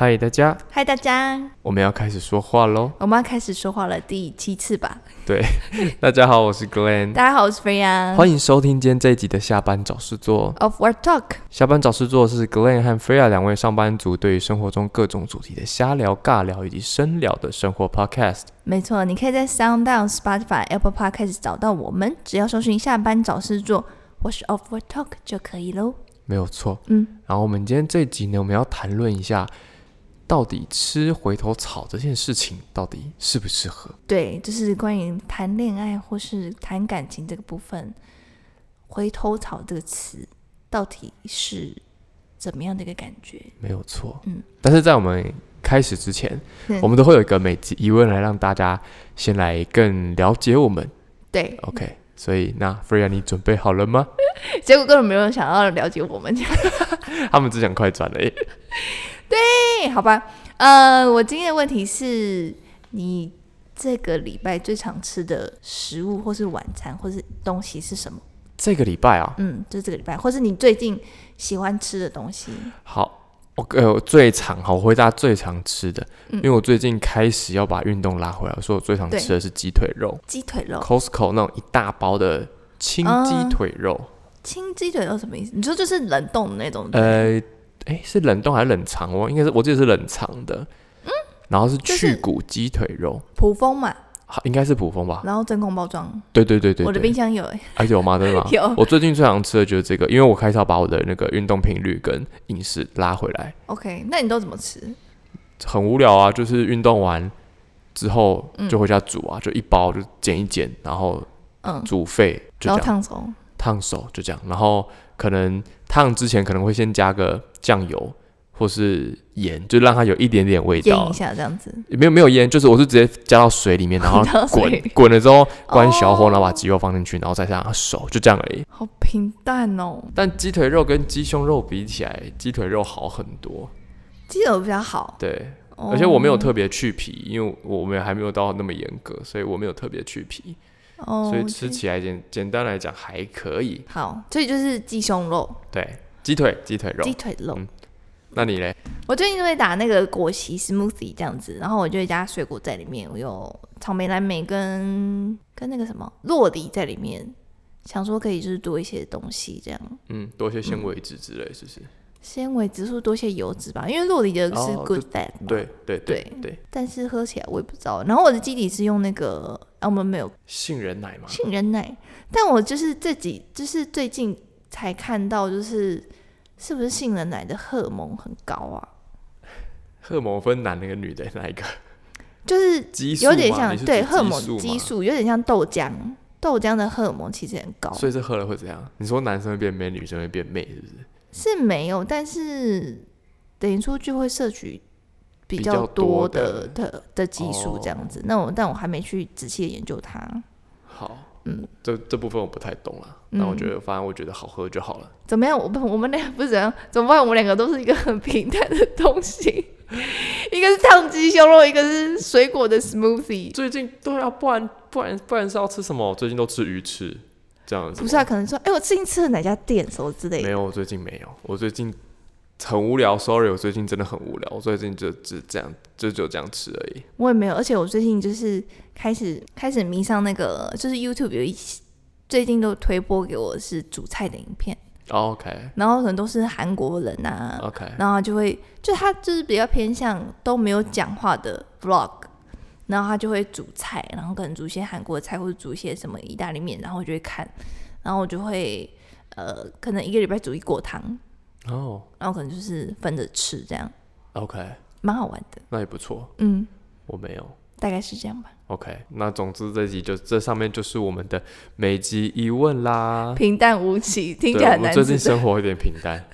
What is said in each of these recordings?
嗨，大家！嗨，大家！我们要开始说话喽！我们要开始说话了，第七次吧？对，大家好，我是 Glenn。大家好，我是 Freya。欢迎收听今天这一集的下班找事做 Off Work Talk。下班找事做是 Glenn 和 Freya 两位上班族对于生活中各种主题的瞎聊、尬聊以及深聊的生活 Podcast。没错，你可以在 SoundOn、Spotify、Apple Podcast 找到我们，只要搜寻下班找事做或是 Off Work Talk 就可以喽。没有错。嗯，然后我们今天这一集呢，我们要谈论一下。到底吃回头草这件事情到底适不适合？对，就是关于谈恋爱或是谈感情这个部分，“回头草”这个词到底是怎么样的一个感觉？没有错，嗯。但是在我们开始之前，嗯、我们都会有一个每集疑问来让大家先来更了解我们。对，OK。所以那 Freya，你准备好了吗？结果根本没有人想要了解我们，他们只想快转而已。对，好吧，呃，我今天的问题是你这个礼拜最常吃的食物，或是晚餐，或是东西是什么？这个礼拜啊，嗯，就是这个礼拜，或是你最近喜欢吃的东西。好，我呃，我最常好，我回答最常吃的，嗯，因为我最近开始要把运动拉回来，所以我最常吃的是鸡腿肉。鸡腿肉，Costco 那种一大包的青鸡腿肉。青鸡腿肉什么意思？你说就是冷冻的那种？呃。哎，是冷冻还是冷藏哦？应该是，我记得是冷藏的。嗯，然后是去骨鸡腿肉，普丰嘛，好，应该是普丰吧。然后真空包装。对对对对，我的冰箱有哎。哎，有吗？真的吗？有。我最近最常吃的就是这个，因为我开始要把我的那个运动频率跟饮食拉回来。OK，那你都怎么吃？很无聊啊，就是运动完之后就回家煮啊，就一包就剪一剪，然后嗯煮沸，然后烫手，烫手就这样，然后。可能烫之前可能会先加个酱油或是盐，就让它有一点点味道。腌一下这样子。没有没有腌，就是我是直接加到水里面，然后滚滚了之后关小火，然后把鸡肉放进去，然后再让它熟，就这样而已。好平淡哦。但鸡腿肉跟鸡胸肉比起来，鸡腿肉好很多。鸡腿肉比较好。对，而且我没有特别去皮，因为我们还没有到那么严格，所以我没有特别去皮。哦，所以吃起来简简单来讲还可以。好，所以就是鸡胸肉，对，鸡腿鸡腿肉，鸡腿肉。嗯，那你嘞？我最近就会打那个果昔 smoothie 这样子，然后我就会加水果在里面，我有草莓、蓝莓跟跟那个什么洛梨在里面，想说可以就是多一些东西这样。嗯，多一些纤维质之类，是不是？纤维指数多些油脂吧，因为洛梨的是 good fat 嘛。对对对对，对。但是喝起来我也不知道。然后我的基底是用那个 almond milk 杏仁奶嘛。杏仁奶，但我就是自己就是最近才看到，就是是不是杏仁奶的荷尔蒙很高啊？荷尔蒙分男的跟女的哪一个？就是有点像对荷尔蒙激素，有点像豆浆，豆浆的荷尔蒙其实很高。所以这喝了会怎样？你说男生会变 man，女生会变妹，是不是？是没有，但是等于说就会摄取比较多的多的的的激素这样子。哦、那我但我还没去仔细的研究它。好，嗯，这这部分我不太懂了。那、嗯、我觉得，反正我觉得好喝就好了。怎么样？我们我们俩不是怎样？怎么办？我们两个都是一个很平淡的东西。一个是烫鸡胸肉，一个是水果的 smoothie。最近对啊，不然不然不然是要吃什么？我最近都吃鱼翅。这样子不是啊，可能说，哎、欸，我最近吃了哪家店什么之类的。没有，我最近没有，我最近很无聊，sorry，我最近真的很无聊，我最近就只这样，就就这样吃而已。我也没有，而且我最近就是开始开始迷上那个，就是 YouTube 有一最近都推播给我是煮菜的影片。Oh, OK。然后可能都是韩国人啊，OK。然后就会就他就是比较偏向都没有讲话的 Vlog。然后他就会煮菜，然后可能煮一些韩国的菜，或者煮一些什么意大利面，然后我就会看，然后我就会呃，可能一个礼拜煮一锅汤哦，然后可能就是分着吃这样，OK，蛮好玩的，那也不错，嗯，我没有，大概是这样吧，OK，那总之这集就这上面就是我们的每集疑问啦，平淡无奇，听起来很难最近生活有点平淡，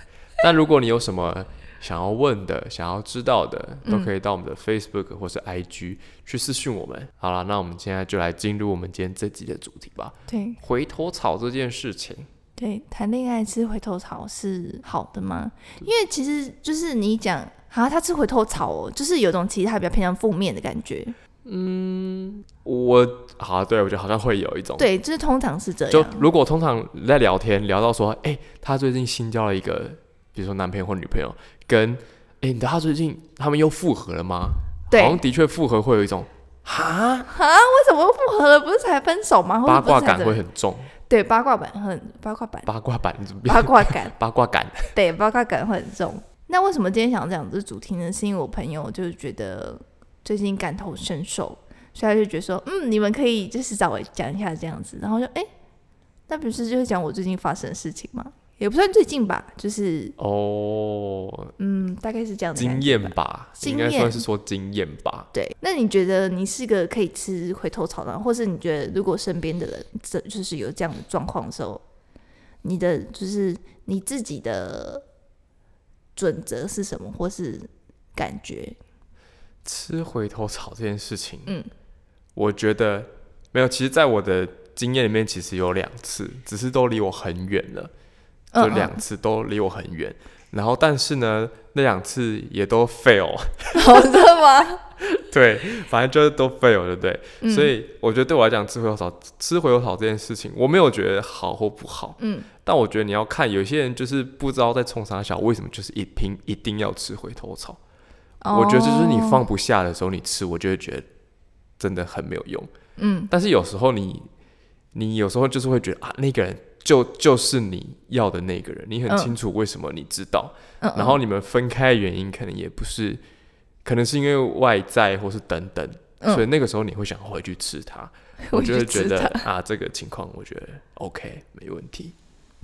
但如果你有什么。想要问的、想要知道的，都可以到我们的 Facebook 或是 IG 去私讯我们。嗯、好了，那我们现在就来进入我们今天这集的主题吧。对，回头草这件事情，对，谈恋爱吃回头草是好的吗？因为其实就是你讲，啊，他吃回头草哦，就是有种其实他比较偏向负面的感觉。嗯，我好，对我觉得好像会有一种，对，就是通常是这样。就如果通常在聊天聊到说，哎、欸，他最近新交了一个。比如说男朋友或女朋友跟哎，你知道他最近他们又复合了吗？对，好像的确复合会有一种哈哈，为什么又复合了？不是才分手吗？八卦感会很重。对，八卦版很八卦版，八卦版怎么八卦感，八卦感，对，八卦感会很重。那为什么今天想讲这主题呢？是因为我朋友就是觉得最近感同身受，所以他就觉得说，嗯，你们可以就是找我讲一下这样子。然后就哎，那不是就是讲我最近发生的事情吗？也不算最近吧，就是哦，嗯，大概是这样的经验吧，应该算是说经验吧。对，那你觉得你是个可以吃回头草的，或是你觉得如果身边的人这就是有这样的状况的时候，你的就是你自己的准则是什么，或是感觉？吃回头草这件事情，嗯，我觉得没有。其实，在我的经验里面，其实有两次，只是都离我很远了。就两次都离我很远，嗯嗯，然后但是呢，那两次也都 fail，好 的吗？对，反正就是都 fail，对不对？嗯、所以我觉得对我来讲，吃回头草，吃回头草这件事情，我没有觉得好或不好，嗯，但我觉得你要看，有些人就是不知道在冲啥小，为什么就是一拼一定要吃回头草？哦、我觉得就是你放不下的时候，你吃，我就会觉得真的很没有用，嗯，但是有时候你，你有时候就是会觉得啊，那个人。就就是你要的那个人，你很清楚为什么你知道，嗯、然后你们分开的原因可能也不是，可能是因为外在或是等等，嗯、所以那个时候你会想回去吃它，我就会觉得啊，这个情况我觉得 OK 没问题。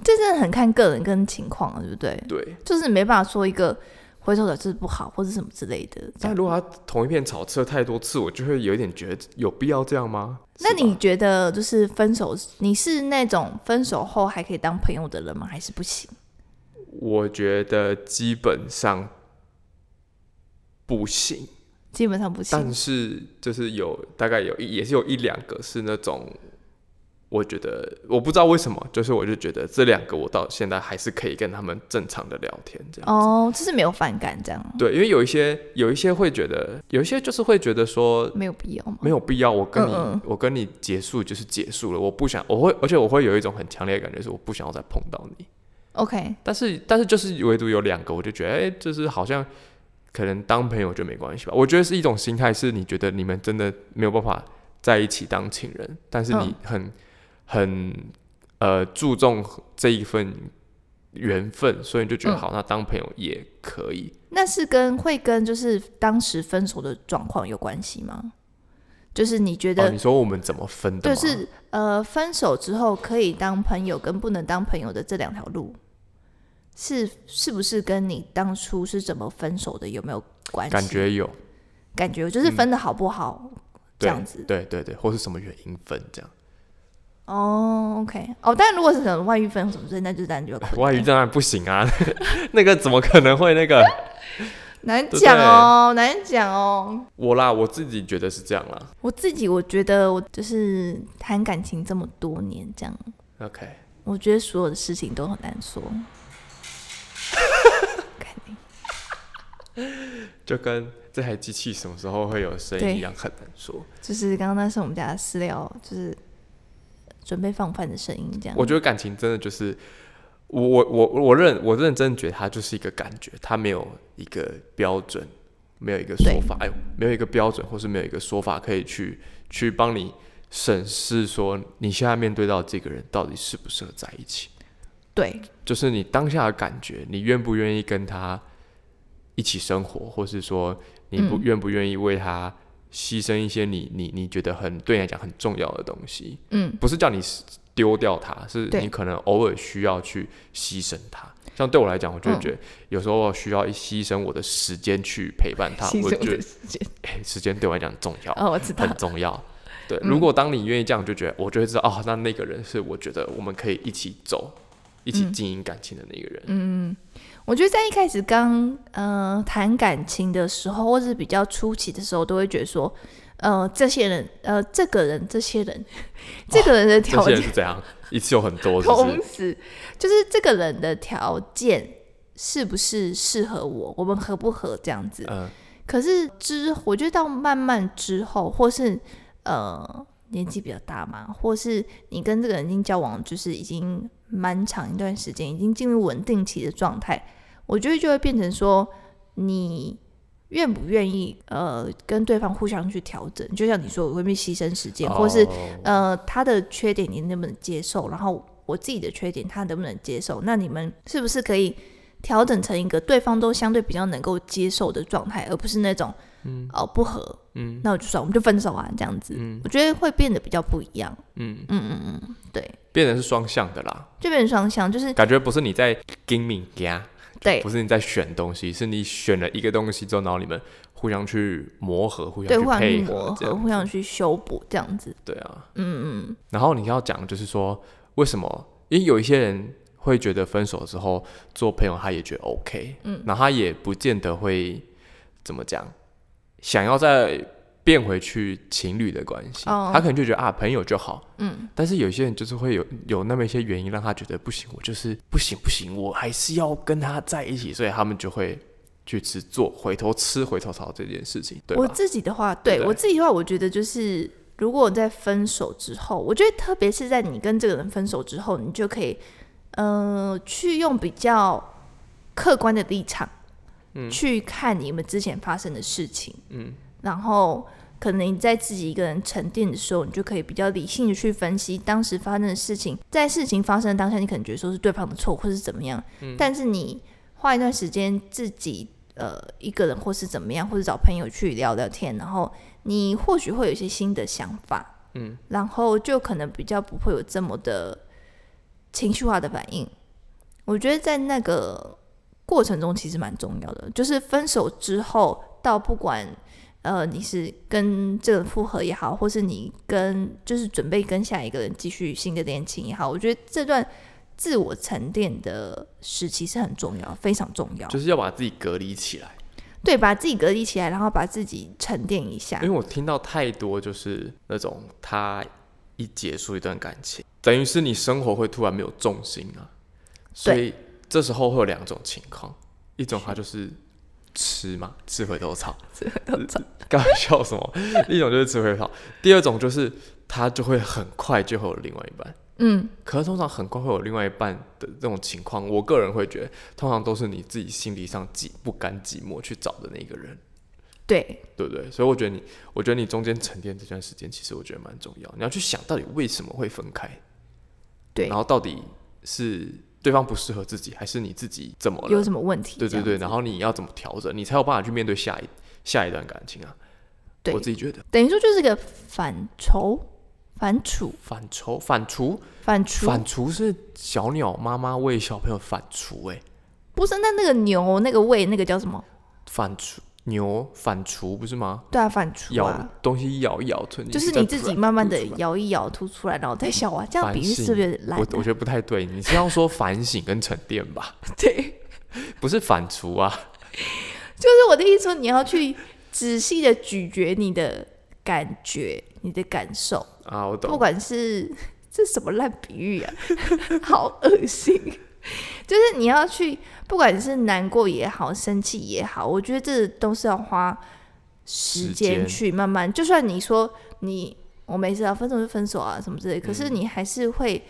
这真的很看个人跟情况，对不对？对，就是没办法说一个。回收的是不好，或者什么之类的。但如果他同一片草吃了太多次，我就会有一点觉得有必要这样吗？那你觉得就是分手，你是那种分手后还可以当朋友的人吗？还是不行？我觉得基本上不行，基本上不行。但是就是有大概有一也是有一两个是那种。我觉得我不知道为什么，就是我就觉得这两个我到现在还是可以跟他们正常的聊天这样。哦，就是没有反感这样。对，因为有一些有一些会觉得，有一些就是会觉得说没有必要，没有必要。我跟你嗯嗯我跟你结束就是结束了，我不想我会，而且我会有一种很强烈的感觉，是我不想要再碰到你。OK，但是但是就是唯独有两个，我就觉得哎、欸，就是好像可能当朋友就没关系吧。我觉得是一种心态，是你觉得你们真的没有办法在一起当情人，但是你很。嗯很呃注重这一份缘分，所以你就觉得好，嗯、那当朋友也可以。那是跟会跟就是当时分手的状况有关系吗？就是你觉得、哦、你说我们怎么分的？就是呃分手之后可以当朋友跟不能当朋友的这两条路，是是不是跟你当初是怎么分手的有没有关系？感觉有，感觉就是分的好不好、嗯、这样子？对对对，或是什么原因分这样？哦、oh,，OK，哦，但如果是什么外遇分什么之类，那就当然就外遇当然不行啊，那个怎么可能会那个 难讲哦，难讲哦。我啦，我自己觉得是这样啦。我自己我觉得我就是谈感情这么多年这样，OK，我觉得所有的事情都很难说，就跟这台机器什么时候会有声音一样，很难说。就是刚刚那是我们家的饲料，就是。准备放饭的声音，这样。我觉得感情真的就是，我我我我认我认真觉得它就是一个感觉，它没有一个标准，没有一个说法，哎，没有一个标准，或是没有一个说法可以去去帮你审视说你现在面对到这个人到底适不适合在一起。对，就是你当下的感觉，你愿不愿意跟他一起生活，或是说你不愿不愿意为他。牺牲一些你你你觉得很对你来讲很重要的东西，嗯，不是叫你丢掉它，是你可能偶尔需要去牺牲它。像对我来讲，我就觉得有时候我需要一牺牲我的时间去陪伴他。我觉得哎，时间对我来讲很重要，哦，我知道很重要。对，如果当你愿意这样，就觉得我就会知道哦，那那个人是我觉得我们可以一起走，一起经营感情的那个人。嗯。我觉得在一开始刚呃谈感情的时候，或是比较初期的时候，都会觉得说，呃，这些人，呃，这个人，这些人，这个人的条件是怎样？一次有很多是不是，同时就是这个人的条件是不是适合我？我们合不合这样子？嗯。可是之，我觉得到慢慢之后，或是呃年纪比较大嘛，或是你跟这个人已经交往，就是已经蛮长一段时间，已经进入稳定期的状态。我觉得就会变成说，你愿不愿意呃跟对方互相去调整？就像你说，我会不会牺牲时间，或是呃他的缺点你能不能接受？然后我自己的缺点他能不能接受？那你们是不是可以调整成一个对方都相对比较能够接受的状态，而不是那种嗯哦不合嗯，那我就算我们就分手啊这样子。嗯，我觉得会变得比较不一样。嗯嗯嗯嗯，对，变成是双向的啦，就变成双向，就是感觉不是你在拼命加。对，不是你在选东西，是你选了一个东西之后，然后你们互相去磨合，互相去配合，互相，互相去修补，这样子。对啊，嗯嗯。然后你要讲就是说，为什么？因为有一些人会觉得分手之后做朋友，他也觉得 OK，嗯，然后他也不见得会怎么讲，想要再。变回去情侣的关系，oh. 他可能就觉得啊，朋友就好，嗯，但是有些人就是会有有那么一些原因让他觉得不行，我就是不行不行，我还是要跟他在一起，所以他们就会去吃做回头吃回头草这件事情。对，我自己的话，对，我自己的话，我觉得就是如果在分手之后，我觉得特别是在你跟这个人分手之后，你就可以呃去用比较客观的立场，嗯，去看你们之前发生的事情，嗯。然后，可能你在自己一个人沉淀的时候，你就可以比较理性的去分析当时发生的事情。在事情发生的当下，你可能觉得说是对方的错，或是怎么样。嗯。但是你花一段时间自己呃一个人，或是怎么样，或者找朋友去聊聊天，然后你或许会有一些新的想法。嗯。然后就可能比较不会有这么的情绪化的反应。我觉得在那个过程中其实蛮重要的，就是分手之后到不管。呃，你是跟这个复合也好，或是你跟就是准备跟下一个人继续新的恋情也好，我觉得这段自我沉淀的时期是很重要，非常重要。就是要把自己隔离起来，对，把自己隔离起来，然后把自己沉淀一下。因为我听到太多就是那种他一结束一段感情，等于是你生活会突然没有重心啊，所以这时候会有两种情况，一种他就是。吃嘛，吃回头草，吃回头草，刚才笑什么？一种就是吃回头草，第二种就是他就会很快就会有另外一半。嗯，可是通常很快会有另外一半的这种情况，我个人会觉得，通常都是你自己心理上寂不甘寂寞去找的那个人。对，对不对？所以我觉得你，我觉得你中间沉淀这段时间，其实我觉得蛮重要。你要去想到底为什么会分开，对，然后到底是。对方不适合自己，还是你自己怎么了？有什么问题？对对对，然后你要怎么调整，你才有办法去面对下一下一段感情啊？对，我自己觉得，等于说就是个反刍、反刍、反刍、反刍、反刍、反刍是小鸟妈妈喂小朋友反刍，哎，不是，那那个牛那个喂那个叫什么？反刍。牛反刍不是吗？对啊，反刍、啊、咬东西咬一咬吞进去，就是你自己慢慢的咬一咬吐出来，然后再消化。这样比喻是不是烂？我我觉得不太对，你是要说反省跟沉淀吧？对，不是反刍啊。就是我的意思说，你要去仔细的咀嚼你的感觉，你的感受啊。我懂。不管是 这什么烂比喻啊，好恶心。就是你要去，不管是难过也好，生气也好，我觉得这都是要花时间去慢慢。就算你说你我没事啊，分手就分手啊，什么之类，嗯，可是你还是会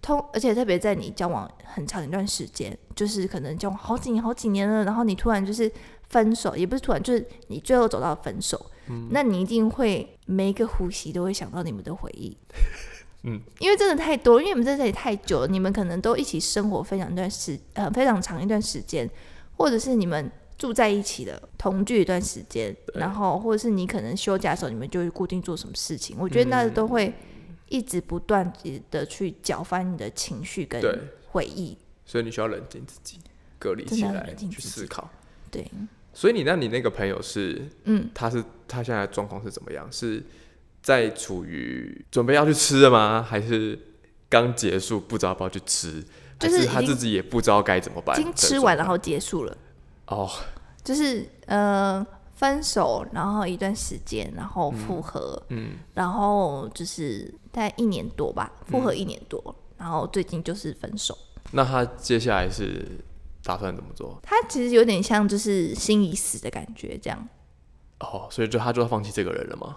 通，而且特别在你交往很长一段时间，就是可能交往好几年、好几年了，然后你突然就是分手，也不是突然，就是你最后走到分手，嗯，那你一定会每一个呼吸都会想到你们的回忆。嗯，因为真的太多，因为你们在这里太久了，你们可能都一起生活非常一段时，呃，非常长一段时间，或者是你们住在一起的同居一段时间，然后或者是你可能休假的时候，你们就会固定做什么事情。我觉得那都会一直不断的去搅翻你的情绪跟回忆，所以你需要冷静自己，隔离起来去思考。对，所以你那你那个朋友是，嗯，他是他现在状况是怎么样？是？在处于准备要去吃了吗？还是刚结束不知道要不要去吃？就是他自己也不知道该怎么办。已经吃完然后结束了。哦，就是呃分手，然后一段时间，然后复合，嗯，然后就是大概一年多吧，复合一年多，嗯，然后最近就是分手。那他接下来是打算怎么做？他其实有点像就是心已死的感觉，这样。哦，所以就他就要放弃这个人了吗？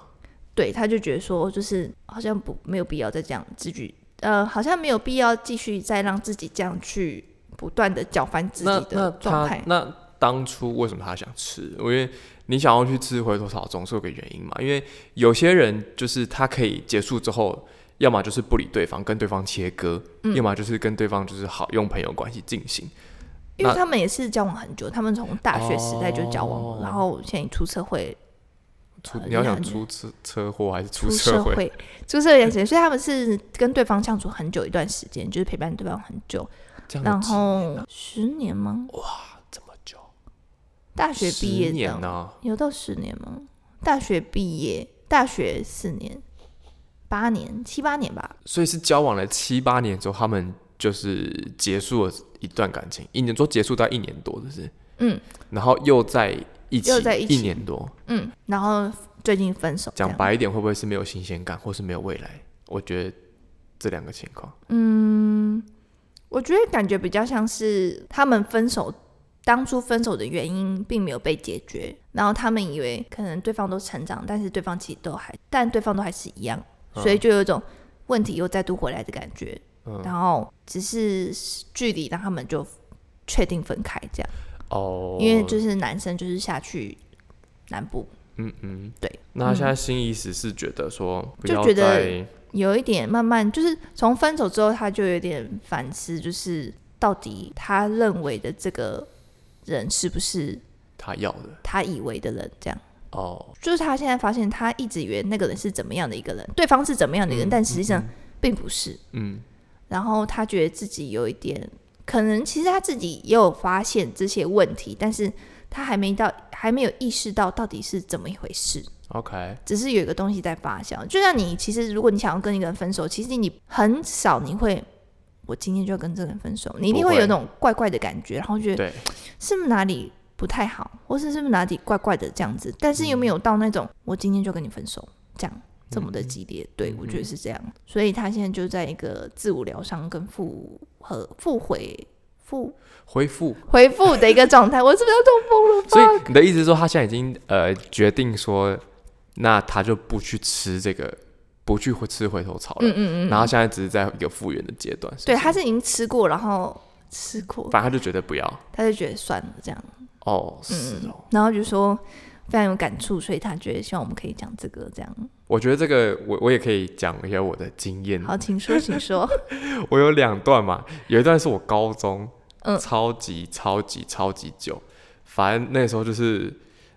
对，他就觉得说，就是好像不没有必要再这样自己，呃，好像没有必要继续再让自己这样去不断的搅翻自己的状态。那当初为什么他想吃？因为你想要去吃回头草，总是有个原因嘛。因为有些人就是他可以结束之后，要么就是不理对方，跟对方切割，嗯、要么就是跟对方就是好用朋友关系进行。因为他们也是交往很久，他们从大学时代就交往，哦、然后现在出社会，出你要想出车车祸还是出社会？出社会，所以他们是跟对方相处很久一段时间，就是陪伴对方很久。然后十年吗？哇，这么久！大学毕业年呢？有到十年吗？大学毕业，大学四年，八年，七八年吧。所以是交往了七八年之后，他们就是结束了一段感情，一年多结束到一年多，就是嗯，然后又在一起，又在一起一年多，嗯，然后最近分手。讲白一点，会不会是没有新鲜感，或是没有未来？我觉得这两个情况，嗯。我觉得感觉比较像是他们分手，当初分手的原因并没有被解决，然后他们以为可能对方都成长，但是对方其实都还，但对方都还是一样，所以就有一种问题又再度回来的感觉，嗯、然后只是距离让他们就确定分开这样。哦，因为就是男生就是下去南部，嗯嗯，对。那他现在新意思是觉得说，就觉得。有一点慢慢，就是从分手之后，他就有点反思，就是到底他认为的这个人是不是他要的，他以为的人，这样。哦，就是他现在发现，他一直以为那个人是怎么样的一个人，对方是怎么样的一个人，嗯、但实际上并不是。嗯。然后他觉得自己有一点，可能其实他自己也有发现这些问题，但是他还没到，还没有意识到到底是怎么一回事。OK，只是有一个东西在发酵，就像你其实，如果你想要跟一个人分手，其实你很少你会，我今天就要跟这个人分手，你一定会有那种怪怪的感觉，然后觉得是不是哪里不太好，或是是不是哪里怪怪的这样子，但是又没有到那种、嗯、我今天就跟你分手这样这么的激烈，嗯、对我觉得是这样，所以他现在就在一个自我疗伤跟复和复回复恢复恢复的一个状态，我是不是要中风了？所以你的意思是说，他现在已经呃决定说。那他就不去吃这个，不去吃回头草了。嗯嗯嗯。然后现在只是在一个复原的阶段。对，他是已经吃过，然后吃过，反正他就觉得不要，他就觉得算了这样。哦，是哦。嗯、然后就说非常有感触，所以他觉得希望我们可以讲这个这样。我觉得这个我我也可以讲一下我的经验。好，请说，请说。我有两段嘛，有一段是我高中，嗯，超级超级超级久，反正那时候就是。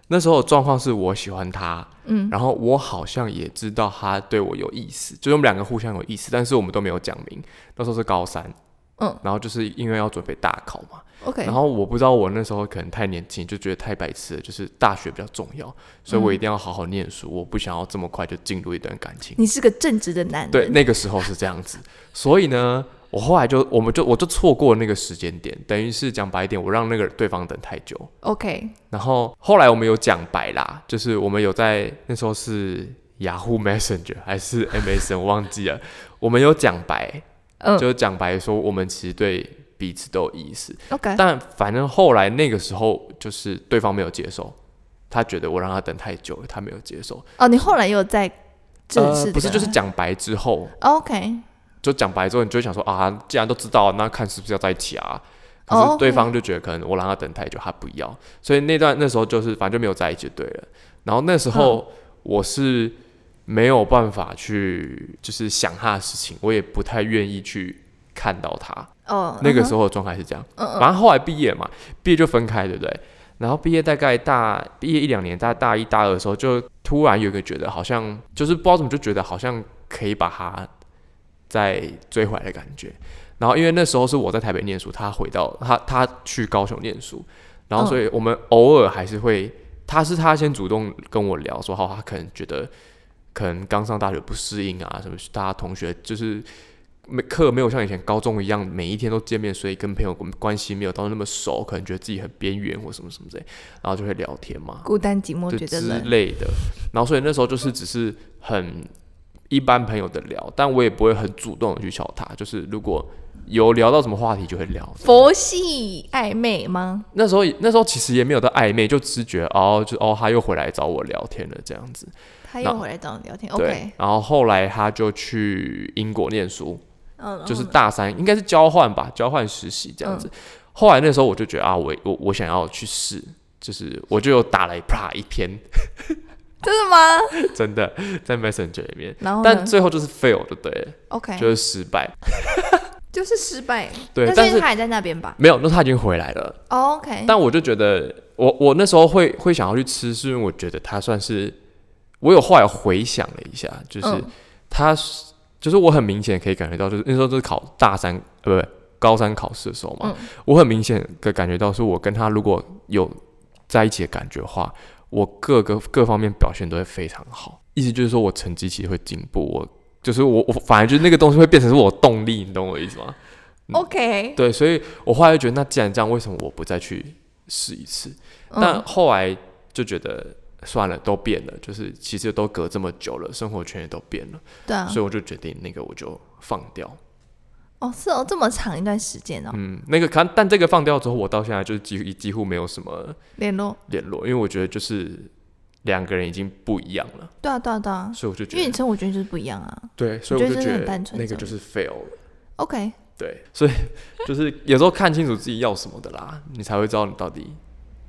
那时候状况是我喜欢他，嗯，然后我好像也知道他对我有意思，就是我们两个互相有意思，但是我们都没有讲明。那时候是高三，嗯，然后就是因为要准备大考嘛，OK，然后我不知道我那时候可能太年轻，就觉得太白痴了，就是大学比较重要，所以我一定要好好念书，嗯，我不想要这么快就进入一段感情。你是个正直的男人，对，那个时候是这样子，所以呢。我后来就，我们就，我就错过那个时间点，等于是讲白一点，我让那个对方等太久。OK。然后后来我们有讲白啦，就是我们有在那时候是 Yahoo Messenger 还是 MSN，我忘记了。我们有讲白，嗯，就讲白说我们其实对彼此都有意思。OK。但反正后来那个时候就是对方没有接受，他觉得我让他等太久了，他没有接受。哦，你后来又在正式、呃、不是就是讲白之后？OK。就讲白之后，你就会想说啊，既然都知道，那看是不是要在一起啊？可是对方就觉得可能我让他等太久，他不要，所以那段那时候就是反正就没有在一起就对了。然后那时候我是没有办法去就是想他的事情，我也不太愿意去看到他。哦，那个时候的状态是这样。嗯，反正后来毕业嘛，毕业就分开，对不对？然后毕业大概大毕业一两年，大大一大二的时候，就突然有一个觉得好像就是不知道怎么就觉得好像可以把他。在追回来的感觉，然后因为那时候是我在台北念书，他回到他他去高雄念书，然后所以我们偶尔还是会，他是他先主动跟我聊说，好，他可能觉得可能刚上大学不适应啊，什么大家同学就是没课没有像以前高中一样每一天都见面，所以跟朋友关系没有到那么熟，可能觉得自己很边缘或什么什么之类，然后就会聊天嘛，孤单寂寞觉得之类的，然后所以那时候就是只是很。一般朋友的聊，但我也不会很主动的去敲他。就是如果有聊到什么话题，就会聊。佛系暧昧吗？那时候那时候其实也没有到暧昧，就直觉哦，就哦他又回来找我聊天了这样子。他又回来找你聊天对，OK。然后后来他就去英国念书，嗯，就是大三应该是交换吧，交换实习这样子。嗯、后来那时候我就觉得啊，我我我想要去试，就是我就有打了啪一篇，真的吗？真的在 Messenger 里面，然后但最后就是 fail 就对了，OK，就是失败，就是失败。对，但是他还在那边吧？没有，那他已经回来了。Oh, OK，但我就觉得，我我那时候会会想要去吃，是因为我觉得他算是，我有后来回想了一下，就是他。嗯就是我很明显可以感觉到，就是那时候就是考大三呃不高三考试的时候嘛，嗯、我很明显的感觉到，是我跟他如果有在一起的感觉的话，我各个各方面表现都会非常好。意思就是说我成绩其实会进步，我就是我我反而就是那个东西会变成是我动力，你懂我意思吗？OK，对，所以我后来就觉得，那既然这样，为什么我不再去试一次？嗯、但后来就觉得。算了，都变了，就是其实都隔这么久了，生活圈也都变了，对啊，所以我就决定那个我就放掉。哦，是哦，这么长一段时间哦。嗯，那个看，但这个放掉之后，我到现在就是几乎几乎没有什么联络联络，因为我觉得就是两个人已经不一样了。对啊，对啊，对啊，所以我就觉得，因为你生活圈就是不一样啊。对，所以我就觉得单纯那个就是 fail 了。OK，对，所以 就是有时候看清楚自己要什么的啦，你才会知道你到底。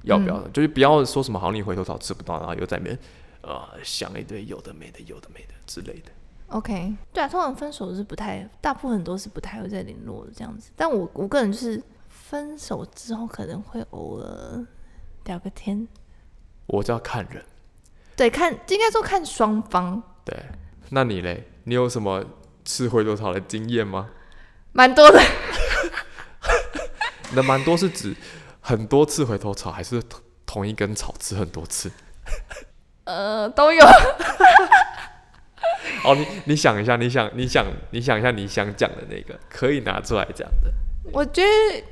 要不要？嗯、就是不要说什么好，你回头草吃不到，然后又在那边呃想一堆有的没的、有的没的之类的。OK，对啊，通常分手是不太，大部分都是不太会再联络的这样子。但我我个人就是分手之后可能会偶尔聊个天。我就要看人，对，看应该说看双方。对，那你嘞？你有什么吃回头草的经验吗？蛮多的。那蛮多是指？很多次回头草，还是同一根草吃很多次？呃，都有。哦，你你想一下，你想你想你想一下，你想讲的那个可以拿出来讲的。我觉得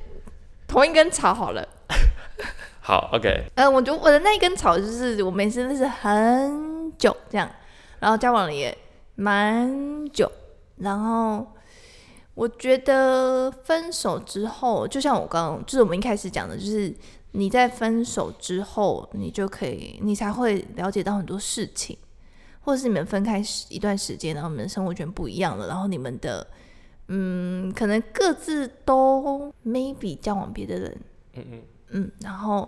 同一根草好了。好，OK。呃，我觉得我的那一根草就是我每次认识很久这样，然后交往了也蛮久，然后。我觉得分手之后，就像我刚刚，就是我们一开始讲的，就是你在分手之后，你就可以，你才会了解到很多事情，或者是你们分开一段时间，然后你们的生活圈不一样了，然后你们的，嗯，可能各自都 maybe 交往别的人，嗯嗯。嗯，然后，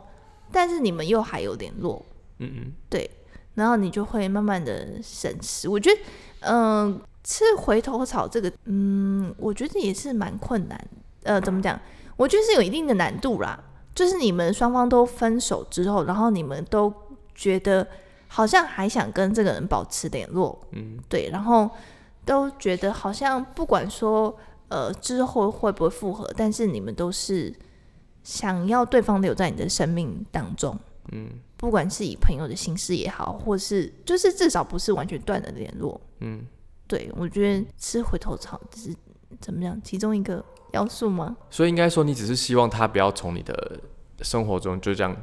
但是你们又还有联络，嗯嗯，对，然后你就会慢慢的审视，我觉得，嗯。吃回头草这个，嗯，我觉得也是蛮困难。呃，怎么讲？我觉得是有一定的难度啦。就是你们双方都分手之后，然后你们都觉得好像还想跟这个人保持联络，嗯，对，然后都觉得好像不管说呃之后会不会复合，但是你们都是想要对方留在你的生命当中，嗯，不管是以朋友的形式也好，或是就是至少不是完全断了联络，嗯。对，我觉得吃回头草是怎么样？其中一个要素吗？所以应该说，你只是希望他不要从你的生活中就这样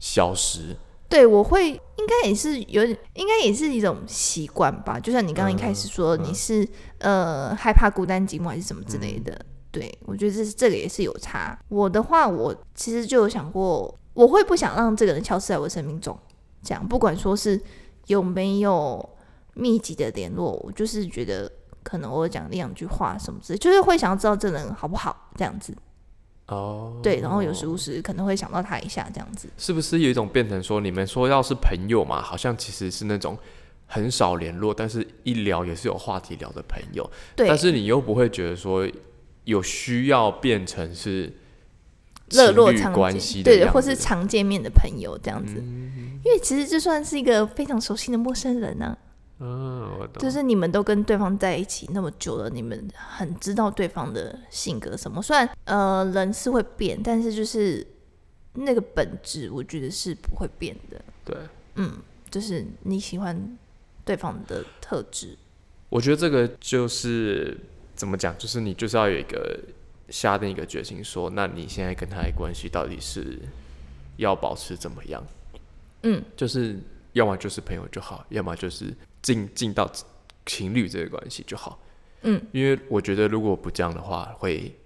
消失。对，我会应该也是有点，应该也是一种习惯吧。就像你刚刚一开始说，你是、嗯、呃害怕孤单寂寞还是什么之类的。嗯、对，我觉得这是这个也是有差。我的话，我其实就有想过，我会不想让这个人消失在我生命中。这样，不管说是有没有。密集的联络，我就是觉得可能我讲两句话什么之类，就是会想要知道这人好不好这样子。哦，对，然后有时无时可能会想到他一下这样子。是不是有一种变成说，你们说要是朋友嘛，好像其实是那种很少联络，但是一聊也是有话题聊的朋友。对，但是你又不会觉得说有需要变成是热络关系，对，或是常见面的朋友这样子。嗯，因为其实就算是一个非常熟悉的陌生人呢，啊。嗯，就是你们都跟对方在一起那么久了，你们很知道对方的性格什么。虽然呃人是会变，但是就是那个本质，我觉得是不会变的。对，嗯，就是你喜欢对方的特质。我觉得这个就是怎么讲，就是你就是要有一个下定一个决心说，那你现在跟他的关系到底是要保持怎么样？嗯，就是要么就是朋友就好，要么就是。进进到情侣这个关系就好，嗯，因为我觉得如果不这样的话会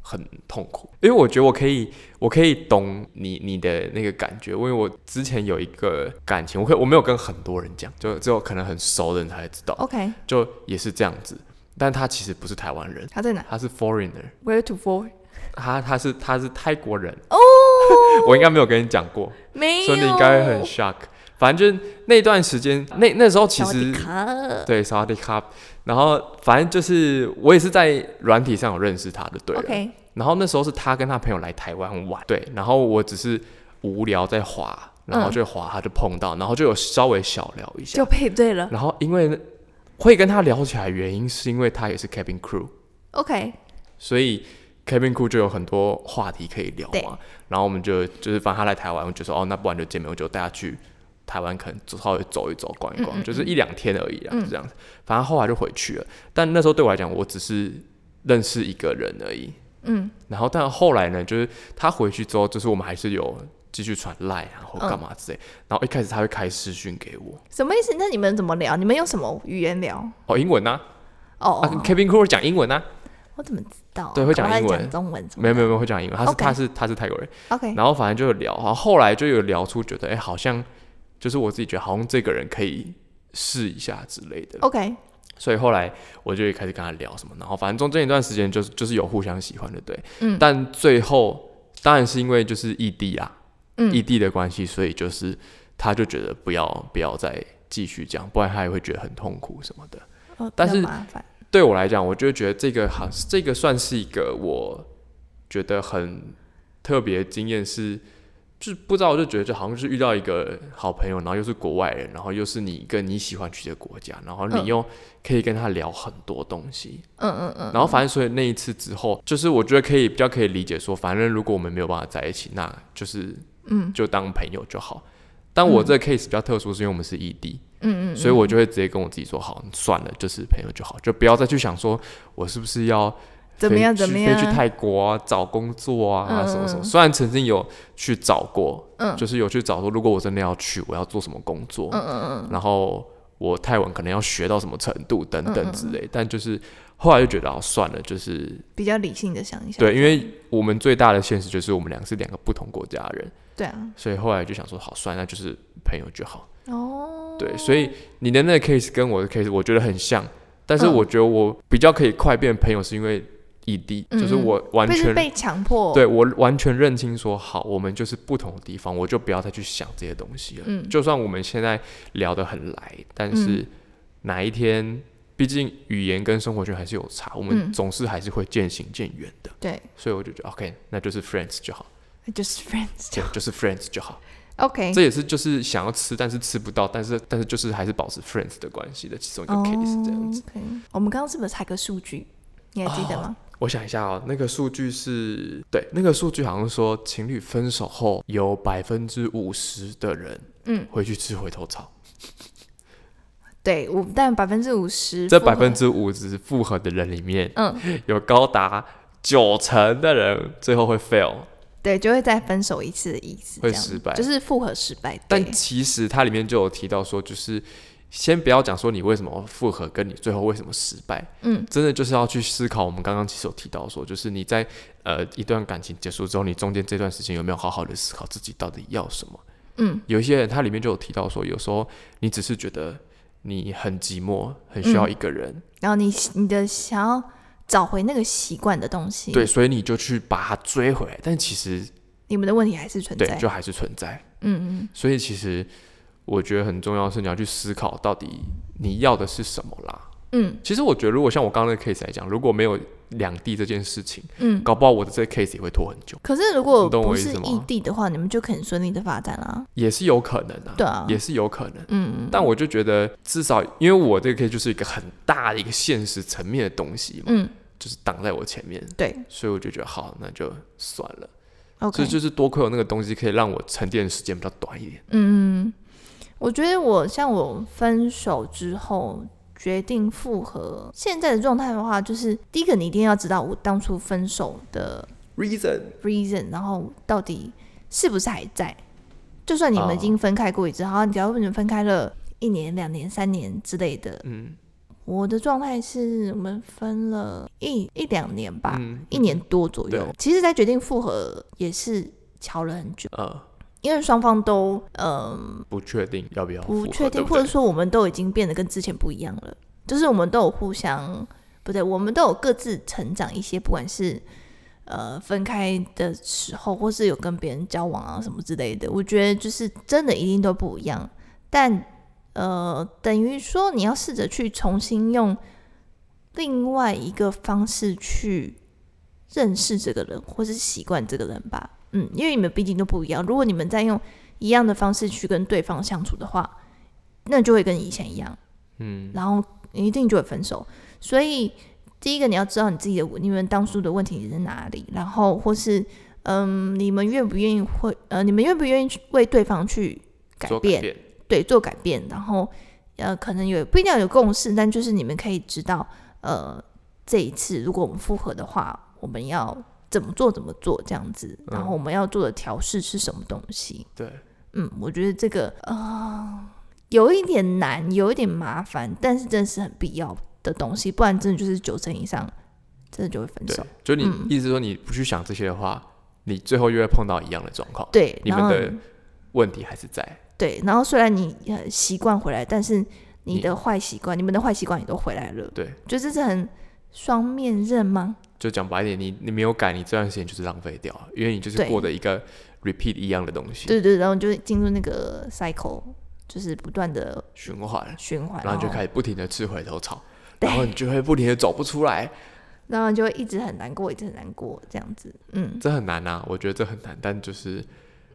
很痛苦。因为我觉得我可以，我可以懂你你的那个感觉，因为我之前有一个感情，我可我没有跟很多人讲，就只有可能很熟的人才知道。OK，就也是这样子，但他其实不是台湾人，他在哪？他是 foreigner。Where to for？他他是他是泰国人哦，我应该没有跟你讲过，没有，所以你应该会很 shock。反正就是那段时间，那那时候其实对萨瓦迪卡，然后反正就是我也是在软体上有认识他的，对。Okay. 然后那时候是他跟他朋友来台湾玩，对。然后我只是无聊在滑，然后就滑，他就碰到，嗯、然后就有稍微小聊一下，就配对了。然后因为会跟他聊起来，原因是因为他也是 cabin crew。OK。所以 cabin crew 就有很多话题可以聊嘛。然后我们就就是反正他来台湾，我就说哦，那不然就见面，我就带他去。台湾可能稍微走一走、逛一逛，嗯嗯嗯，就是一两天而已啊，这样子。反正后来就回去了。但那时候对我来讲，我只是认识一个人而已。嗯。然后，但后来呢，就是他回去之后，就是我们还是有继续传赖啊，或干嘛之类。嗯、然后一开始他会开视讯给我。什么意思？那你们怎么聊？你们用什么语言聊？哦，英文啊。哦。啊，Kevin crew 讲英文啊。我怎么知道、啊？对，会讲英文。中文？没有没有没有会讲英文。他是.他是他是泰国人。OK。然后反正就有聊，然后后来就有聊出觉得，哎、欸，好像。就是我自己觉得好像这个人可以试一下之类的，OK。所以后来我就开始跟他聊什么，然后反正中间一段时间就是就是有互相喜欢的，对，嗯。但最后当然是因为就是异地啊，嗯，异地的关系，所以就是他就觉得不要不要再继续这样，不然他也会觉得很痛苦什么的。哦，但是对我来讲，我就觉得这个好，这个算是一个我觉得很特别的经验是。就不知道，我就觉得就好像是遇到一个好朋友，然后又是国外人，然后又是你一个你喜欢去的国家，然后你又可以跟他聊很多东西。嗯嗯嗯。然后反正所以那一次之后，就是我觉得可以比较可以理解说，反正如果我们没有办法在一起，那就是嗯，就当朋友就好。但我这个 case 比较特殊，是因为我们是异地。嗯嗯。所以我就会直接跟我自己说，好，算了，就是朋友就好，就不要再去想说我是不是要。怎么样？怎么样？飞去泰国啊，找工作啊，嗯、什么什么。虽然曾经有去找过，嗯，就是有去找说，如果我真的要去，我要做什么工作，嗯嗯嗯。然后我泰文可能要学到什么程度等等之类。嗯嗯，但就是后来就觉得，哦，算了，就是比较理性的想一想。对，因为我们最大的现实就是我们两个是两个不同国家的人。对啊。所以后来就想说，好，算了，那就是朋友就好。哦。对，所以你的那个 case 跟我的 case 我觉得很像，但是我觉得我比较可以快变朋友，是因为。异地，就是我完全被强迫，对，我完全认清说好，我们就是不同的地方，我就不要再去想这些东西了。嗯，就算我们现在聊得很来，但是哪一天，毕竟语言跟生活圈还是有差，我们总是还是会渐行渐远的。对，所以我就觉得 OK，那就是 friends 就好，就是 friends，对，就是 friends 就好。OK，这也是就是想要吃，但是吃不到，但是但是就是还是保持 friends 的关系的其中一个 case 这样子。我们刚刚是不是查个数据？你还记得吗？我想一下哦，那个数据是对，那个数据好像说情侣分手后有百分之五十的人，嗯，回去吃回头草。对，五但百分之五十，这百分之五十复合的人里面，嗯，有高达九成的人最后会 fail，对，就会再分手一次的意思，会失败，就是复合失败。但其实它里面就有提到说，就是。先不要讲说你为什么复合，跟你最后为什么失败，嗯，真的就是要去思考。我们刚刚其实有提到说，就是你在呃一段感情结束之后，你中间这段时间有没有好好的思考自己到底要什么？嗯，有一些人他里面就有提到说，有时候你只是觉得你很寂寞，很需要一个人，嗯、然后你你的想要找回那个习惯的东西，对，所以你就去把它追回来，但其实你们的问题还是存在，对，就还是存在，嗯嗯，所以其实。我觉得很重要的是你要去思考到底你要的是什么啦。嗯，其实我觉得如果像我刚刚那个 case 来讲，如果没有两地这件事情，嗯，搞不好我的这个 case 也会拖很久。可是如果不是异地的话，你们就可以顺利的发展啦。也是有可能的，对啊，也是有可能。嗯嗯。但我就觉得至少因为我这个 case 就是一个很大的一个现实层面的东西嘛，嗯，就是挡在我前面，对，所以我就觉得好，那就算了。OK，所以就是多亏有那个东西可以让我沉淀的时间比较短一点。嗯。我觉得我像我分手之后决定复合，现在的状态的话，就是第一个你一定要知道我当初分手的 reason reason，然后到底是不是还在？就算你们已经分开过一次，好，假如你们分开了一年、两年、三年之类的，嗯，我的状态是我们分了一一两年吧，嗯、一年多左右。其实，在决定复合也是瞧了很久，呃因为双方都嗯、呃、不确定要不要不确定，或者说我们都已经变得跟之前不一样了，就是我们都有互相不对，我们都有各自成长一些，不管是呃分开的时候，或是有跟别人交往啊什么之类的，我觉得就是真的一定都不一样。但呃，等于说你要试着去重新用另外一个方式去认识这个人，或是习惯这个人吧。嗯，因为你们毕竟都不一样。如果你们在用一样的方式去跟对方相处的话，那就会跟以前一样。嗯，然后一定就会分手。所以第一个你要知道你自己的，你们当初的问题在哪里，然后或是嗯，你们愿不愿意会呃，你们愿不愿意去为对方去改变？改变对，做改变。然后呃，可能有不一定要有共识，但就是你们可以知道，呃，这一次如果我们复合的话，我们要怎么做？怎么做？这样子，然后我们要做的调试是什么东西？对，嗯，我觉得这个啊。呃有一点难，有一点麻烦，但是真的是很必要的东西，不然真的就是九成以上，真的就会分手。就你、嗯、意思说你不去想这些的话，你最后又会碰到一样的状况。对，你们的问题还是在。对，然后虽然你习惯回来，但是你的坏习惯，你，们的坏习惯也都回来了。对，就这是很双面刃吗？就讲白一点，你你没有改，你这段时间就是浪费掉，因为你就是过的一个 repeat 一样的东西。对，对对，然后就进入那个 cycle。就是不断的循环，循环，然后就开始不停的吃回头草，然后你就会不停的走不出来，然后就会一直很难过，一直很难过，这样子，嗯，这很难啊，我觉得这很难，但就是，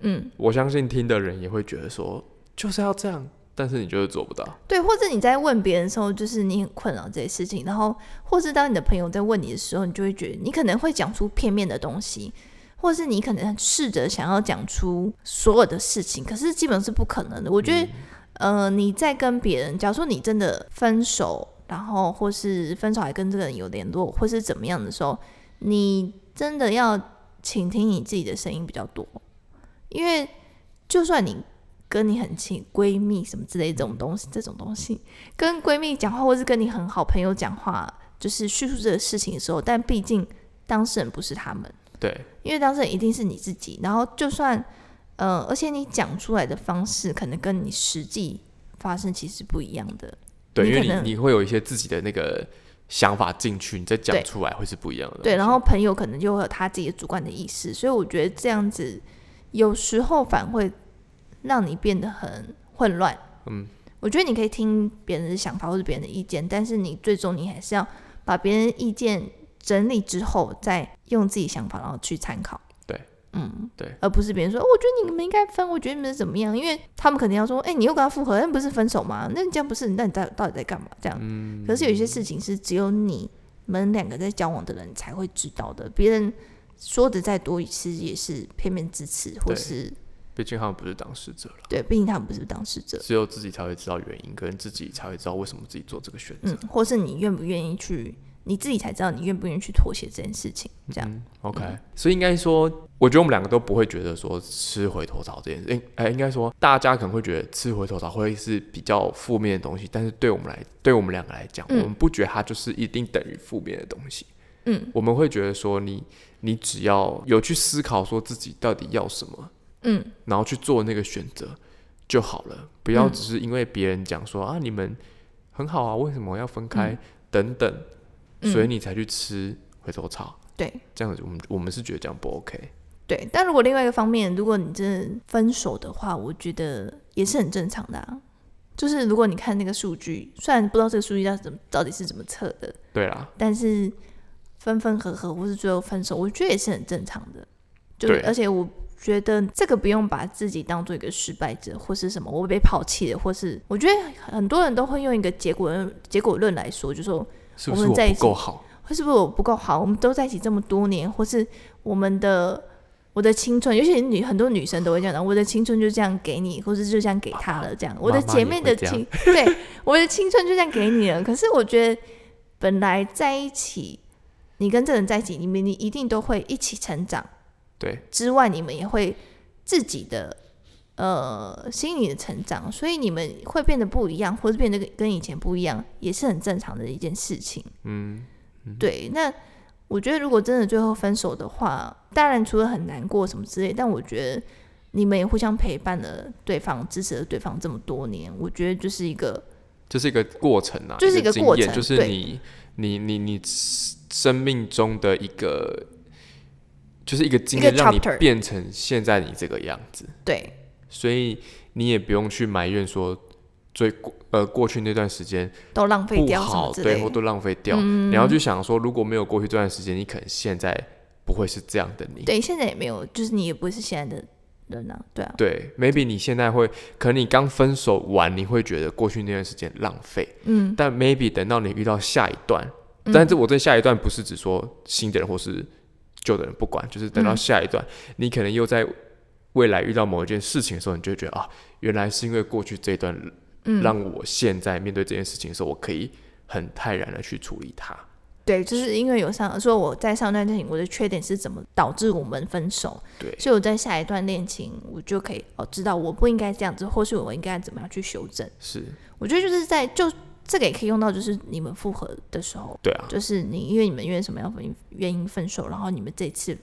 嗯，我相信听的人也会觉得说就是要这样，但是你就是做不到，对，或者你在问别人的时候，就是你很困扰这些事情，然后，或是当你的朋友在问你的时候，你就会觉得你可能会讲出片面的东西。或是你可能试着想要讲出所有的事情，可是基本是不可能的。我觉得，嗯、呃，你在跟别人，假如说你真的分手，然后或是分手还跟这个人有联络，或是怎么样的时候，你真的要倾听你自己的声音比较多。因为就算你跟你很亲闺蜜什么之类这种东西，这种东西跟闺蜜讲话，或是跟你很好朋友讲话，就是叙述这个事情的时候，但毕竟当事人不是他们。对，因为当事人一定是你自己，然后就算，呃，而且你讲出来的方式可能跟你实际发生其实不一样的。对，因为你你会有一些自己的那个想法进去，你再讲出来会是不一样的。对，然后朋友可能就会有他自己的主观的意识，所以我觉得这样子有时候反而会让你变得很混乱。嗯，我觉得你可以听别人的想法或者别人的意见，但是你最终你还是要把别人意见。整理之后，再用自己想法，然后去参考。对，嗯，对，而不是别人说，哦，我觉得你们应该分，我觉得你们是怎么样？因为他们肯定要说，哎、欸，你又跟他复合，那不是分手吗？那你这样不是？那你在到底在干嘛？这样。嗯。可是有些事情是只有你们两个在交往的人才会知道的，别人说的再多，其实也是片面之词，或是。毕竟他们不是当事者了。对，毕竟他们不是当事者，只有自己才会知道原因，可能自己才会知道为什么自己做这个选择，嗯，或是你愿不愿意去。你自己才知道你愿不愿意去妥协这件事情，这样。嗯、OK，、嗯、所以应该说，我觉得我们两个都不会觉得说吃回头草这件事，哎、欸，应该说大家可能会觉得吃回头草会是比较负面的东西，但是对我们来，对我们两个来讲，嗯、我们不觉得它就是一定等于负面的东西。嗯，我们会觉得说你，你你只要有去思考说自己到底要什么，嗯，然后去做那个选择就好了，不要只是因为别人讲说、嗯、啊你们很好啊，为什么要分开、嗯、等等。所以你才去吃回头草，嗯、对，这样子我们我们是觉得这样不 OK。对，但如果另外一个方面，如果你真的分手的话，我觉得也是很正常的啊。就是如果你看那个数据，虽然不知道这个数据要怎么到底是怎么测的，对啦，但是分分合合或是最后分手，我觉得也是很正常的。就，而且我觉得这个不用把自己当做一个失败者或是什么，我被抛弃了，或是我觉得很多人都会用一个结果结果论来说，就说。我们在一起不够好？或是不是我不够好？我们都在一起这么多年，或是我们的我的青春，尤其女很多女生都会这样的，我的青春就这样给你，或是就这样给他了，这样。我的姐妹的青，对，我的青春就这样给你了。可是我觉得，本来在一起，你跟这人在一起，你们你一定都会一起成长。对，之外你们也会自己的。呃，心理的成长，所以你们会变得不一样，或者变得跟以前不一样，也是很正常的一件事情。嗯，嗯对。那我觉得，如果真的最后分手的话，当然除了很难过什么之类，但我觉得你们也互相陪伴了对方，支持了对方这么多年，我觉得就是一个，就是一个过程啊，就是一个过程，就是你，你，你，你生命中的一个就是一个经验，让你变成现在你这个样子。对，所以你也不用去埋怨说，最过呃过去那段时间都浪费掉，好，对，或都浪费掉。嗯、你要去想说，如果没有过去这段时间，你可能现在不会是这样的你。对，现在也没有，就是你也不会是现在的人啊，对啊。对，maybe 你现在会，可能你刚分手完，你会觉得过去那段时间浪费。嗯。但 maybe 等到你遇到下一段，嗯、但是我在下一段不是只说新的人或是。旧的人不管，就是等到下一段，嗯、你可能又在未来遇到某一件事情的时候，你就会觉得啊，原来是因为过去这一段，让我现在面对这件事情的时候，我可以很泰然的去处理它。对，就是因为有上说我在上段恋情，我的缺点是怎么导致我们分手。对，所以我在下一段恋情，我就可以哦知道我不应该这样子，或是我应该怎么样去修正。是，我觉得就是在就。这个也可以用到，就是你们复合的时候，对啊，就是你因为你们因为什么样分原因分手，然后你们这次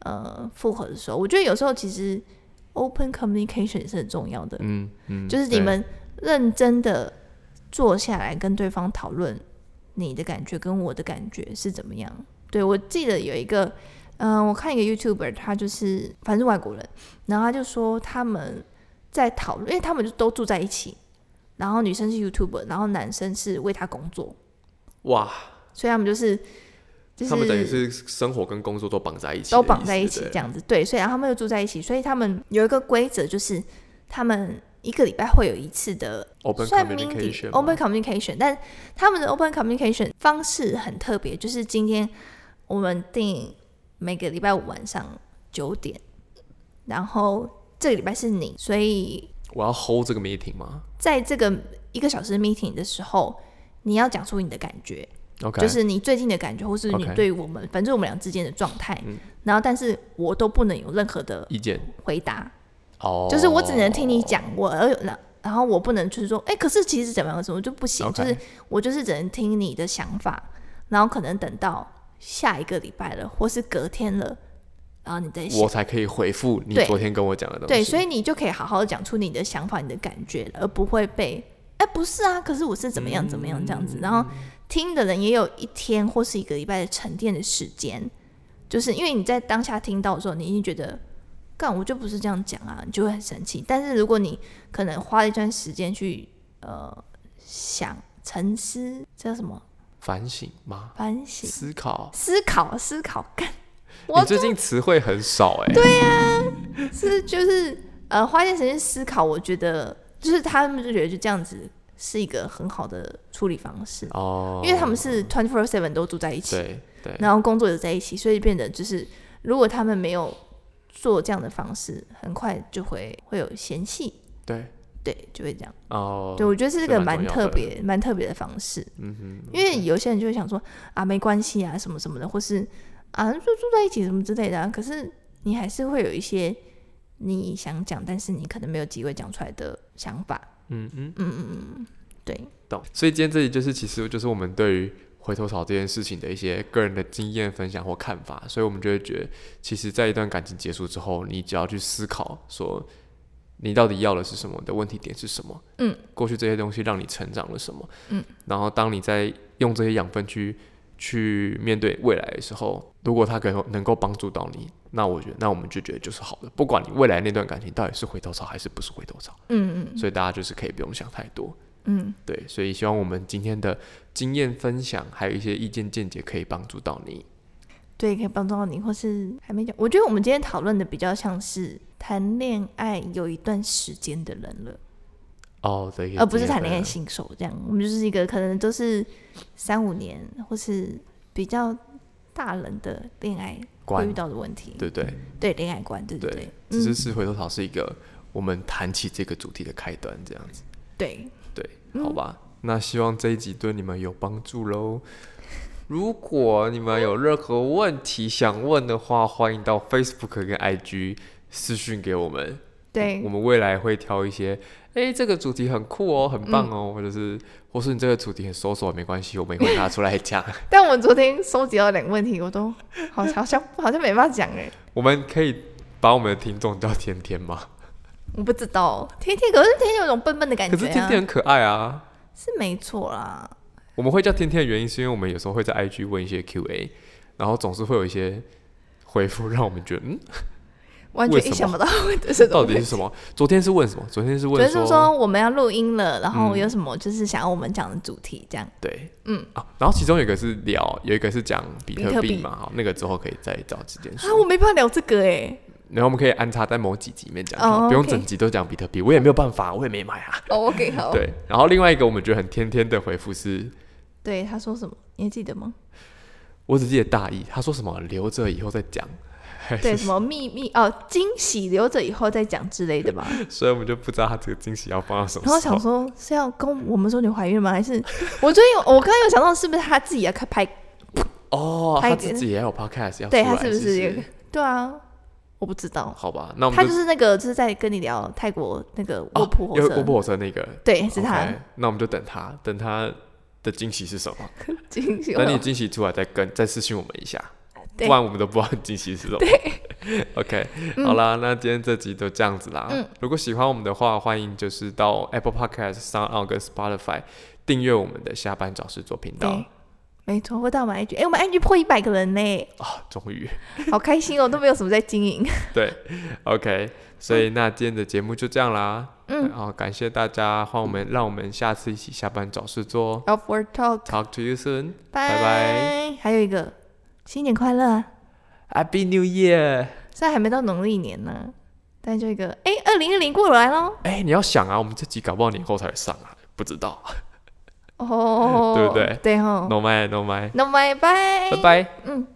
呃复合的时候，我觉得有时候其实 open communication 也是很重要的，嗯嗯，就是你们认真的坐下来跟对方讨论你的感觉跟我的感觉是怎么样。对，我记得有一个，嗯、呃，我看一个 YouTuber，他就是反正是外国人，然后他就说他们在讨论，因为他们就都住在一起。然后女生是 YouTuber，然后男生是为他工作，哇！所以他们就是，就是他们等于是生活跟工作都绑在一起，都绑在一起这样子。对，所以然后他们又住在一起，所以他们有一个规则，就是他们一个礼拜会有一次的 open communication。open communication，但他们的 open communication 方式很特别，就是今天我们定每个礼拜五晚上九点，然后这个礼拜是你，所以。我要 hold 这个 meeting 吗？在这个一个小时 meeting 的时候，你要讲出你的感觉.就是你最近的感觉，或是你对于我们.反正我们俩之间的状态。嗯。然后，但是我都不能有任何的意见回答。哦。就是我只能听你讲，我而然然后我不能就是说，哎、欸，可是其实怎么样？什么就不行.就是我就是只能听你的想法，然后可能等到下一个礼拜了，或是隔天了。然后你再想，我才可以回复你昨天跟我讲的东西。对，所以你就可以好好的讲出你的想法、你的感觉，而不会被哎，不是啊，可是我是怎么样怎么样这样子。嗯、然后听的人也有一天或是一个礼拜的沉淀的时间，就是因为你在当下听到的时候，你已经觉得干我就不是这样讲啊，你就会很生气。但是如果你可能花一段时间去呃想沉思，这叫什么？反省吗？反省、思考、思考、思考，干。你最近词汇很少哎、欸。对呀、啊，是就是呃，花一点时间思考，我觉得就是他们就觉得就这样子是一个很好的处理方式哦，因为他们是。twenty four seven 都住在一起，对对，然后工作也在一起，所以变得就是如果他们没有做这样的方式，很快就会会有嫌隙，对。对，就会这样哦，对，我觉得是一个蛮特别蛮特别的方式，嗯哼，因为有些人就会想说啊，没关系啊，什么什么的，或是。啊，就住在一起什么之类的，啊，可是你还是会有一些你想讲，但是你可能没有机会讲出来的想法。嗯嗯嗯嗯嗯，对，懂。所以今天这里就是，其实就是我们对于回头草这件事情的一些个人的经验分享或看法。所以我们就会觉得，其实，在一段感情结束之后，你只要去思考，说你到底要的是什么，你的问题点是什么？嗯，过去这些东西让你成长了什么？嗯，然后当你在用这些养分去。去面对未来的时候，如果他可能能够帮助到你，那我觉得，那我们就觉得就是好的。不管你未来那段感情到底是回头草还是不是回头草，嗯嗯，所以大家就是可以不用想太多，嗯，对。所以希望我们今天的经验分享，还有一些意见见解，可以帮助到你。对，可以帮助到你，或是还没讲。我觉得我们今天讨论的比较像是谈恋爱有一段时间的人了。哦，对，而不是谈恋爱新手这样，我们就是一个可能都是三五年或是比较大人的恋爱会遇到的问题，对对。对，恋爱观，对对对，只是是回头草是一个我们谈起这个主题的开端，这样子，对。对，好吧，那希望这一集对你们有帮助喽。如果你们有任何问题想问的话，欢迎到 Facebook 跟 IG 私讯给我们，对，我们未来会挑一些。哎、欸，这个主题很酷哦，很棒哦，嗯、或者是，或是你这个主题很搜索，没关系，我们也会拿出来讲。但我们昨天收集到两个问题，我都好像好像好像没办法讲哎。我们可以把我们的听众叫天天吗？我不知道，天天可是天天有种笨笨的感觉、啊。可是天天很可爱啊，是没错啦。我们会叫天天的原因，是因为我们有时候会在 IG 问一些 QA，然后总是会有一些。回复让我们觉得嗯。完全意想不到 这是到底是什么？昨天是问什么？昨天是问说，说我们要录音了，然后有什么就是想要我们讲的主题这样。对，嗯啊，然后其中有一个是聊，有一个是讲比特币嘛，好，那个之后可以再找时间说。啊，我没办法聊这个哎。然后我们可以安插在某几集里面讲，不用整集都讲比特币，我也没有办法，我也没买啊。哦，OK，好。对，然后另外一个我们觉得很天天的回复是，对他说什么？你还记得吗？我只记得大意，他说什么留着以后再讲。对，什么秘密哦，惊喜留着以后再讲之类的吧。所以我们就不知道他这个惊喜要放到什么时候。然后想说是要跟我们说你怀孕吗？还是 我最近我刚刚有想到是不是他自己要开拍？哦，他自己也有 podcast 要对，他是不是也对啊？我不知道。好吧，那我们他就是那个就是在跟你聊泰国那个卧铺火车，卧铺火车那个，对，是他。那我们就等他，等他的惊喜是什么？惊喜。等你惊喜出来再跟再私信我们一下。对不然我们都不知道惊喜是什么。对，OK，、嗯、好啦，那今天这集就这样子啦。嗯、如果喜欢我们的话，欢迎就是到 Apple Podcast、SoundOn 跟 Spotify 订阅我们的下班找事做频道。没错，或到我们 IG，哎、欸，我们 IG 破一百个人呢！啊，终于，好开心哦，都没有什么在经营。对，OK，所以那今天的节目就这样啦。嗯，好，感谢大家，欢迎我们，让我们下次一起下班找事做。Off Work Talk，Talk to you soon，拜拜。还有一个。新年快乐，Happy New Year！虽然还没到农历年呢，但就一个，哎，二零二零过来喽。哎，你要想啊，我们这集搞不好年后才上啊，不知道。哦，对不对？对吼。No my, no my, no my，拜拜拜。嗯。